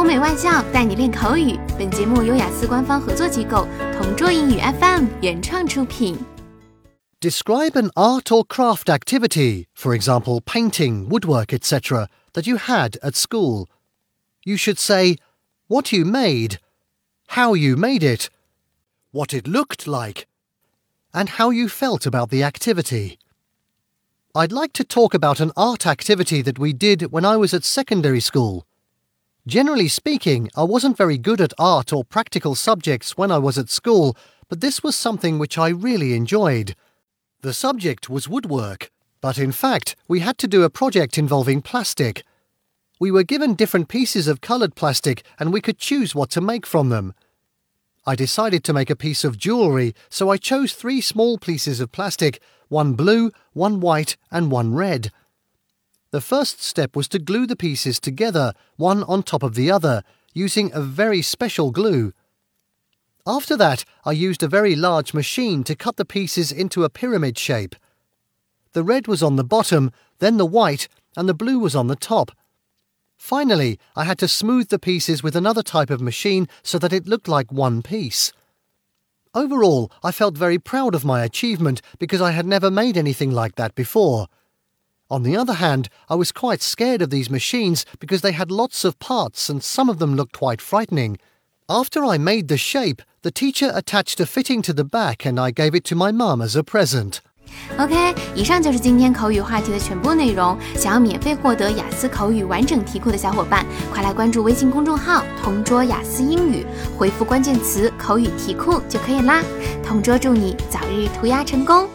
欧美外教带你练口语。本节目由雅思官方合作机构同桌英语 FM 原创出品。Describe an art or craft activity, for example, painting, woodwork, etc., that you had at school. You should say what you made, how you made it, what it looked like, and how you felt about the activity. I'd like to talk about an art activity that we did when I was at secondary school. Generally speaking, I wasn't very good at art or practical subjects when I was at school, but this was something which I really enjoyed. The subject was woodwork, but in fact, we had to do a project involving plastic. We were given different pieces of coloured plastic and we could choose what to make from them. I decided to make a piece of jewellery, so I chose three small pieces of plastic one blue, one white, and one red. The first step was to glue the pieces together, one on top of the other, using a very special glue. After that, I used a very large machine to cut the pieces into a pyramid shape. The red was on the bottom, then the white, and the blue was on the top. Finally, I had to smooth the pieces with another type of machine so that it looked like one piece. Overall, I felt very proud of my achievement because I had never made anything like that before. On the other hand, I was quite scared of these machines because they had lots of parts and some of them looked quite frightening. After I made the shape, the teacher attached a fitting to the back and I gave it to my mum as a present. OK，以上就是今天口语话题的全部内容。想要免费获得雅思口语完整题库的小伙伴，快来关注微信公众号“同桌雅思英语”，回复关键词“口语题库”就可以啦。同桌祝你早日屠鸭成功！